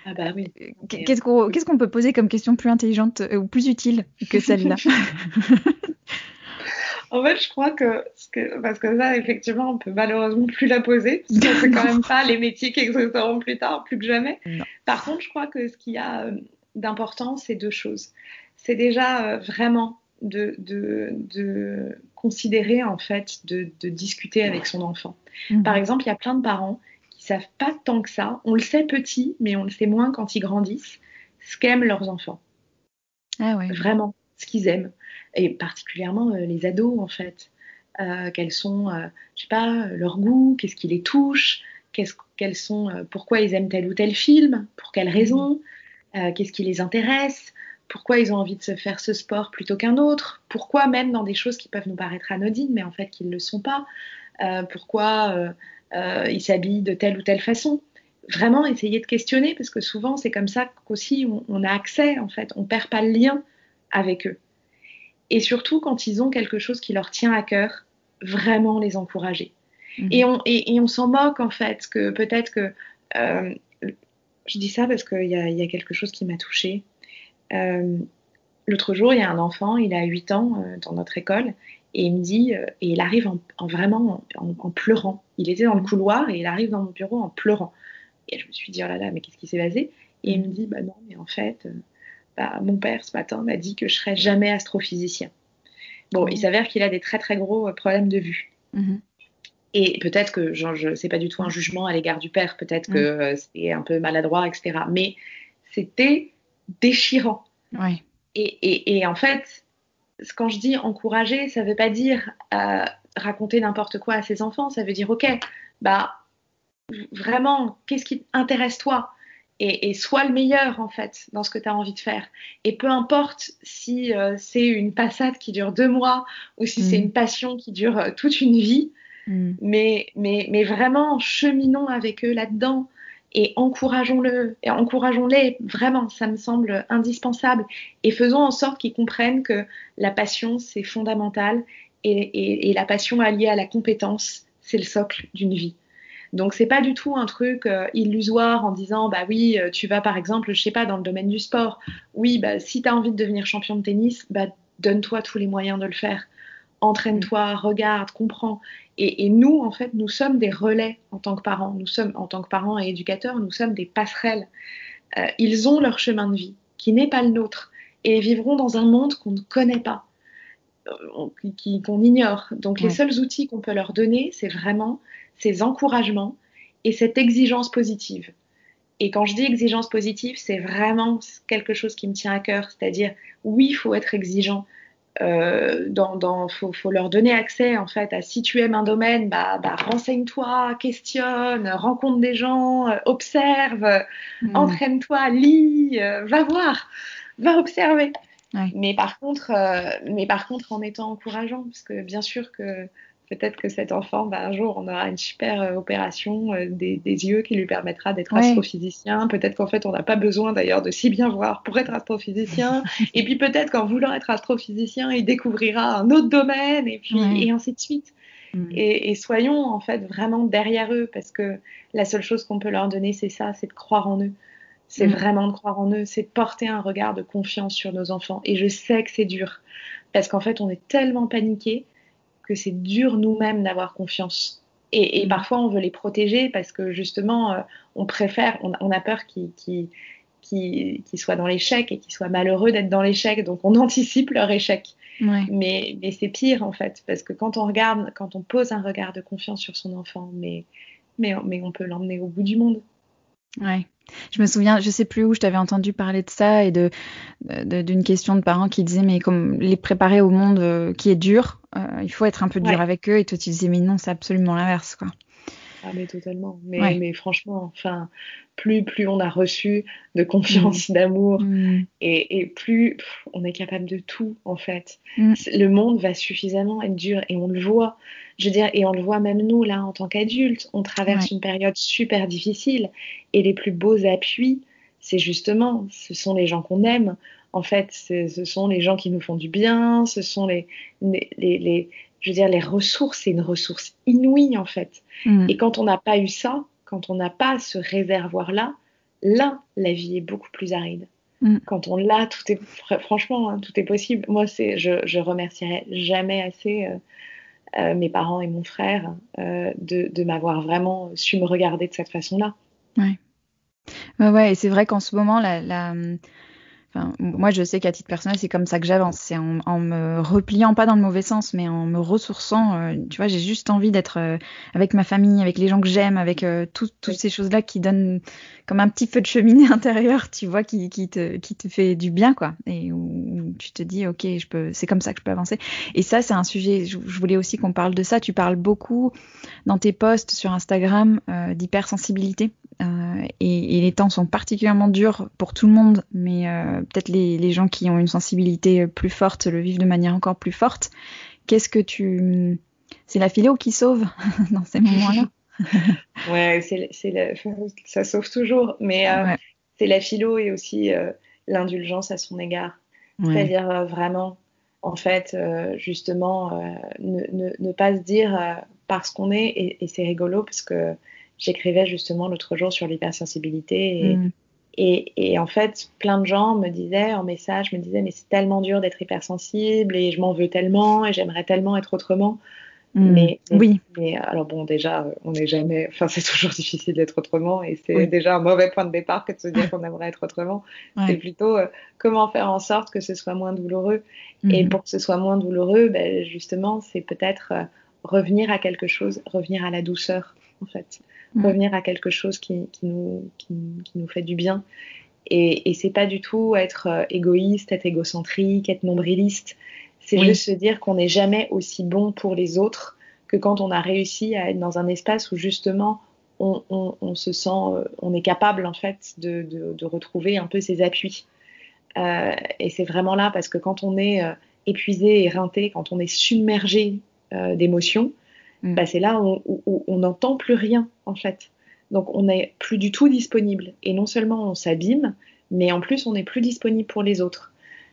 ah bah oui.
Qu'est-ce qu'on qu'est-ce qu'on peut poser comme question plus intelligente euh, ou plus utile que *laughs* celle-là? *laughs*
En fait, je crois que, parce que ça, effectivement, on peut malheureusement plus la poser, parce que c'est quand même pas *laughs* les métiers qui existeront plus tard, plus que jamais. Par contre, je crois que ce qu'il y a euh, d'important, c'est deux choses. C'est déjà euh, vraiment de, de, considérer, en fait, de, discuter avec son enfant. Mhm. Par exemple, il y a plein de parents qui savent pas tant que ça. On le sait petit, mais on le sait moins quand ils grandissent, ce qu'aiment leurs enfants.
Ah ouais.
Vraiment, ce qu'ils aiment. Et particulièrement euh, les ados, en fait. Euh, quels sont, euh, je sais pas, leur goût, qu'est-ce qui les touche, quels sont, pourquoi ils aiment tel ou tel film, pour quelles raisons, qu'est-ce qui les intéresse, pourquoi ils ont envie de se faire ce sport plutôt qu'un autre, pourquoi même dans des choses qui peuvent nous paraître anodines, mais en fait qui ne le sont pas, pourquoi ils s'habillent de telle ou telle façon vraiment essayer de questionner parce que souvent c'est comme ça qu'aussi on, a accès en fait, on perd pas le lien avec eux. Et surtout quand ils ont quelque chose qui leur tient à cœur, vraiment les encourager. Mhm. Et on, et, on s'en moque en fait, que peut-être que euh, je dis ça parce qu'il y, y, a quelque chose qui m'a touchée. Euh, l'autre jour, il y a un enfant, il a 8 ans euh, dans notre école, et il me dit, et il arrive en, vraiment en, pleurant. Il était dans le couloir et il arrive dans mon bureau en pleurant. Et je me suis dit, oh là là, mais qu'est-ce qui s'est passé? Et il me dit, bah non, mais en fait, bah, mon père ce matin m'a dit que je serais jamais astrophysicien. Bon, il s'avère qu'il a des très très gros euh, problèmes de vue. Mm-hmm. Et peut-être que, genre, je sais pas du tout un jugement à l'égard du père, peut-être que mm. euh, c'est un peu maladroit, etc. Mais c'était déchirant. Et, et, et, en fait, quand je dis encourager, ça veut pas dire raconter n'importe quoi à ses enfants. Ça veut dire, ok, bah vraiment, qu'est-ce qui t'intéresse toi? Et, sois le meilleur en fait dans ce que tu as envie de faire. Et peu importe si euh, c'est une passade qui dure deux mois ou si c'est mm. une passion qui dure euh, toute une vie, mm. mais, mais, mais vraiment cheminons avec eux là-dedans et encourageons-le et encourageons-les vraiment, ça me semble indispensable et faisons en sorte qu'ils comprennent que la passion c'est fondamental et, et la passion alliée à la compétence c'est le socle d'une vie. Donc c'est pas du tout un truc euh, illusoire en disant bah oui, euh, tu vas par exemple, je sais pas, dans le domaine du sport. Oui, bah si tu as envie de devenir champion de tennis, bah donne-toi tous les moyens de le faire. Entraîne-toi, regarde, comprends. Et, nous, en fait, nous sommes des relais en tant que parents. Nous sommes, en tant que parents et éducateurs, nous sommes des passerelles. Euh, ils ont leur chemin de vie, qui n'est pas le nôtre, et vivront dans un monde qu'on ne connaît pas, qu'on ignore. Donc les seuls outils qu'on peut leur donner, c'est vraiment ces encouragements et cette exigence positive. Et quand je dis exigence positive, c'est vraiment quelque chose qui me tient à cœur. C'est-à-dire, oui, il faut être exigeant. Euh, dans, faut, leur donner accès en fait à si tu aimes un domaine, bah, bah renseigne-toi, questionne, rencontre des gens, euh, observe, mm. entraîne-toi, lis, euh, va voir, va observer. Mais par contre, euh, mais par contre en étant encourageant, parce que bien sûr que peut-être que cet enfant, bah, un jour, on aura une super euh, opération euh, des, yeux qui lui permettra d'être astrophysicien. Peut-être qu'en fait, on n'a pas besoin d'ailleurs de si bien voir pour être astrophysicien. *laughs* et puis peut-être qu'en voulant être astrophysicien, il découvrira un autre domaine et puis et ainsi de suite. Mm. Et, soyons en fait vraiment derrière eux parce que la seule chose qu'on peut leur donner, c'est ça, c'est de croire en eux. C'est mm. vraiment de croire en eux, c'est de porter un regard de confiance sur nos enfants. Et je sais que c'est dur parce qu'en fait, on est tellement paniqué que c'est dur nous-mêmes d'avoir confiance. Et, mm. parfois, on veut les protéger parce que justement, euh, on préfère, on, a peur qu'ils qui soient dans l'échec et qu'ils soient malheureux d'être dans l'échec. Donc, on *laughs* anticipe leur échec. Mais, mais c'est pire en fait, parce que quand on regarde, quand on pose un regard de confiance sur son enfant, mais, mais, mais on peut l'emmener au bout du monde.
Ouais. Je me souviens, je sais plus où je t'avais entendu parler de ça et de d'une question de parents qui disaient mais comme les préparer au monde euh, qui est dur, euh, il faut être un peu dur avec eux et toi tu disais mais non c'est absolument l'inverse quoi.
Ah mais totalement. Mais, mais franchement, enfin, plus plus on a reçu de confiance, mm. d'amour, mm. et, et, plus on est capable de tout en fait. Mm. Le monde va suffisamment être dur et on le voit. Je veux dire, et on le voit même nous là en tant qu'adultes, on traverse une période super difficile et les plus beaux appuis, c'est justement, ce sont les gens qu'on aime. En fait, ce sont les gens qui nous font du bien, ce sont les, les, les, je veux dire, les ressources, c'est une ressource inouïe en fait. Mm. Et quand on n'a pas eu ça, quand on n'a pas ce réservoir-là, là, la vie est beaucoup plus aride. Mm. Quand on l'a, tout est franchement, hein, tout est possible. Moi, c'est, je, je remercierai jamais assez euh, euh, mes parents et mon frère euh, de, de m'avoir vraiment su me regarder de cette façon-là.
Ouais. Ouais, ouais, et c'est vrai qu'en ce moment, la, la, moi, je sais qu'à titre personnel, c'est comme ça que j'avance. C'est en, me repliant, pas dans le mauvais sens, mais en me ressourçant. Euh, tu vois, j'ai juste envie d'être euh, avec ma famille, avec les gens que j'aime, avec euh, toutes ces choses-là qui donnent comme un petit feu de cheminée *laughs* intérieur, tu vois, qui, qui, te, qui te fait du bien, quoi. Et où, tu te dis, ok, je peux, c'est comme ça que je peux avancer. Et ça, c'est un sujet. Je, voulais aussi qu'on parle de ça. Tu parles beaucoup dans tes posts sur Instagram d'hypersensibilité. Et, et, les temps sont particulièrement durs pour tout le monde, mais peut-être les, gens qui ont une sensibilité plus forte le vivent de manière encore plus forte. Qu'est-ce que tu... C'est la philo qui sauve *laughs* dans ces moments-là? *laughs*
Ouais, c'est, ça sauve toujours, mais euh, c'est la philo et aussi euh, l'indulgence à son égard. C'est-à-dire euh, vraiment, en fait, justement, ne, pas se dire parce qu'on est, et, c'est rigolo parce que j'écrivais justement l'autre jour sur l'hypersensibilité et, mm. Et, en fait, plein de gens me disaient en message, me disaient mais c'est tellement dur d'être hypersensible et je m'en veux tellement et j'aimerais tellement être autrement.
Hmm. Mais, oui.
Mais alors bon, déjà, on n'est jamais. Enfin, c'est toujours *laughs* difficile d'être autrement et c'est déjà un mauvais point de départ que de se dire qu'on aimerait être autrement. C'est plutôt euh, comment faire en sorte que ce soit moins douloureux. Et hmm. pour que ce soit moins douloureux, ben, justement, c'est peut-être euh, revenir à quelque chose, revenir à la douceur, en fait. Revenir à quelque chose qui, qui, nous, qui, nous fait du bien. Et, et c'est pas du tout être euh, égoïste, être égocentrique, être nombriliste. C'est juste se dire qu'on n'est jamais aussi bon pour les autres que quand on a réussi à être dans un espace où justement on, on, on se sent, euh, on est capable en fait de, de, de retrouver un peu ses appuis. Euh, et c'est vraiment là parce que quand on est épuisé, éreinté, quand on est submergé euh, d'émotions, Mm. Bah, c'est là où, on n'entend plus rien en fait. Donc on n'est plus du tout disponible. Et non seulement on s'abîme, mais en plus on n'est plus disponible pour les autres.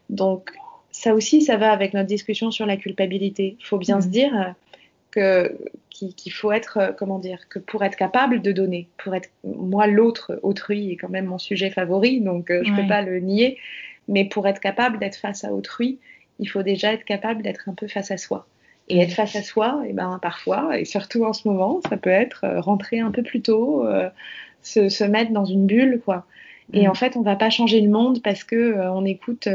Donc ça aussi, ça va avec notre discussion sur la culpabilité. Il faut bien mm. se dire que qu'il faut être, euh, comment dire, que pour être capable de donner, pour être, moi l'autre, autrui est quand même mon sujet favori, donc euh, je ne peux pas le nier, mais pour être capable d'être face à autrui, il faut déjà être capable d'être un peu face à soi. Et être face à soi, et ben parfois, et surtout en ce moment, ça peut être euh, rentrer un peu plus tôt, euh, se, se, mettre dans une bulle, quoi. Et mm. en fait, on va pas changer le monde parce que euh, on écoute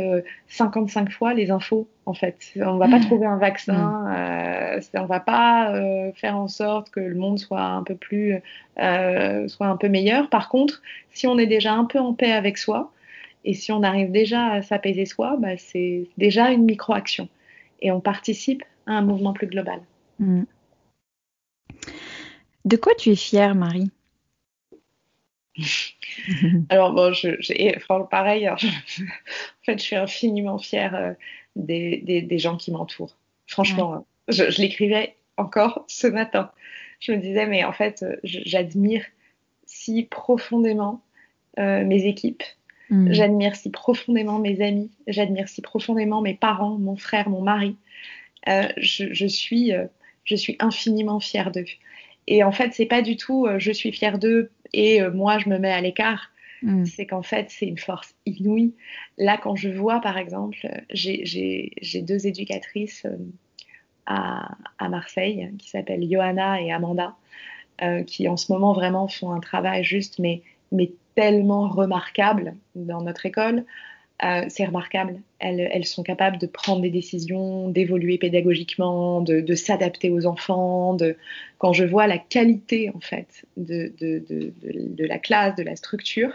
55 fois les infos. En fait, on va pas mm. trouver un vaccin, mm. on va pas faire en sorte que le monde soit un peu plus, soit un peu meilleur. Par contre, si on est déjà un peu en paix avec soi et si on arrive déjà à s'apaiser soi, bah, c'est déjà une micro-action et on participe un mouvement plus global. Mm.
De quoi tu es fière, Marie? *laughs*
Alors, bon, je, pareil, en fait, je suis infiniment fière euh, des, gens qui m'entourent. Franchement, hein. je, l'écrivais encore ce matin. Je me disais, mais en fait, j'admire si profondément euh, mes équipes, mm. j'admire si profondément mes amis, j'admire si profondément mes parents, mon frère, mon mari. Euh, je, suis, euh, je suis infiniment fière d'eux. Et en fait, c'est pas du tout euh, je suis fière d'eux et moi je me mets à l'écart. Mm. C'est qu'en fait, c'est une force inouïe. Là, quand je vois, par exemple, j'ai deux éducatrices à, à, Marseille qui s'appellent Johanna et Amanda, qui en ce moment vraiment font un travail juste, mais, mais tellement remarquable dans notre école. Euh, c'est remarquable. Elles, sont capables de prendre des décisions, d'évoluer pédagogiquement, de, s'adapter aux enfants. Quand je vois la qualité en fait de, la classe, de la structure,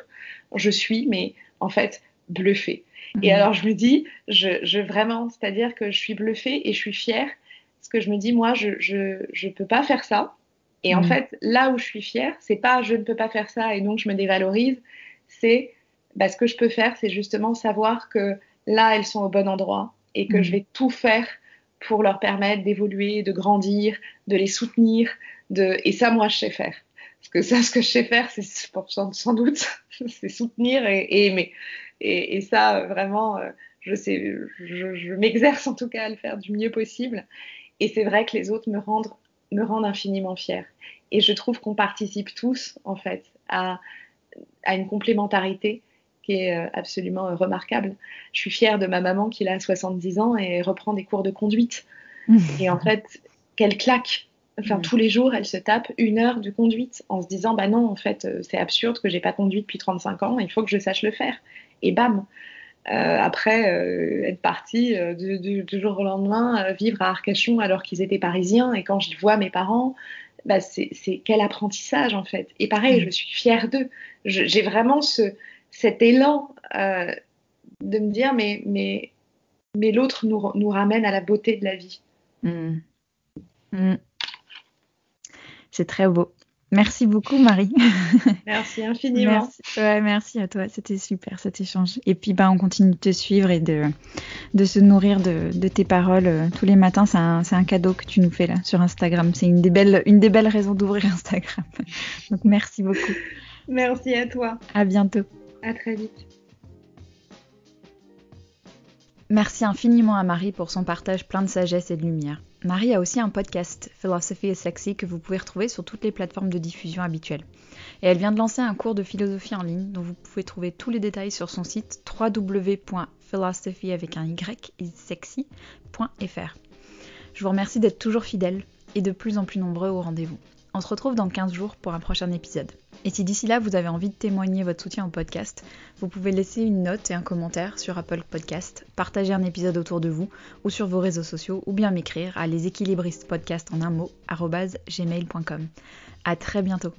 je suis mais en fait bluffée. Et mhm. alors je me dis, je, vraiment, c'est-à-dire que je suis bluffée et je suis fière parce que je me dis moi je je, peux pas faire ça. Et en mhm. fait là où je suis fière, c'est pas je ne peux pas faire ça et donc je me dévalorise, c'est bah, ce que je peux faire, c'est justement savoir que là, elles sont au bon endroit et que je mhm. vais tout faire pour leur permettre d'évoluer, de grandir, de les soutenir. De... Et ça, moi, je sais faire. Parce que ça, ce que je sais faire, c'est sans doute, *laughs* c'est soutenir et, aimer. Et, ça, vraiment, euh, je sais, je, je m'exerce en tout cas à le faire du mieux possible. Et c'est vrai que les autres me rendent, me rendent infiniment fière. Et je trouve qu'on participe tous, en fait, à, à une complémentarité qui est euh, absolument euh, remarquable. Je suis fière de ma maman qui a 70 ans et reprend des cours de conduite. *laughs* et en fait, qu'elle claque. Enfin, tous les jours, elle se tape une heure de conduite en se disant Bah non, en fait, c'est absurde que j'ai pas conduit depuis 35 ans, il faut que je sache le faire. Et bam Après, être partie du jour au lendemain, vivre à Arcachon alors qu'ils étaient parisiens. Et quand je vois mes parents, bah, c'est quel apprentissage en fait. Et pareil, je suis fière d'eux. J'ai vraiment ce, cet élan euh, de me dire mais, mais, mais l'autre nous, nous, ramène à la beauté de la vie.
Mmh. Mmh. C'est très beau. Merci beaucoup, Marie. *laughs*
Merci infiniment.
Merci, ouais, merci à toi. C'était super cet échange. Et puis, bah, on continue de te suivre et de, de se nourrir de, de tes paroles euh, tous les matins. C'est un, un, cadeau que tu nous fais là sur Instagram. C'est une, des belles, une des belles raisons d'ouvrir Instagram. *laughs* Donc, merci beaucoup.
Merci à toi.
À bientôt.
Très vite.
Merci infiniment à Marie pour son partage plein de sagesse et de lumière. Marie a aussi un podcast, Philosophy is Sexy, que vous pouvez retrouver sur toutes les plateformes de diffusion habituelles. Et elle vient de lancer un cours de philosophie en ligne dont vous pouvez trouver tous les détails sur son site www.philosophy. Je vous remercie d'être toujours fidèles et de plus en plus nombreux au rendez-vous. On se retrouve dans 15 jours pour un prochain épisode. Et si d'ici là vous avez envie de témoigner votre soutien au podcast, vous pouvez laisser une note et un commentaire sur Apple Podcast, partager un épisode autour de vous ou sur vos réseaux sociaux ou bien m'écrire à leséquilibristes podcast en un mot gmail.com. À très bientôt.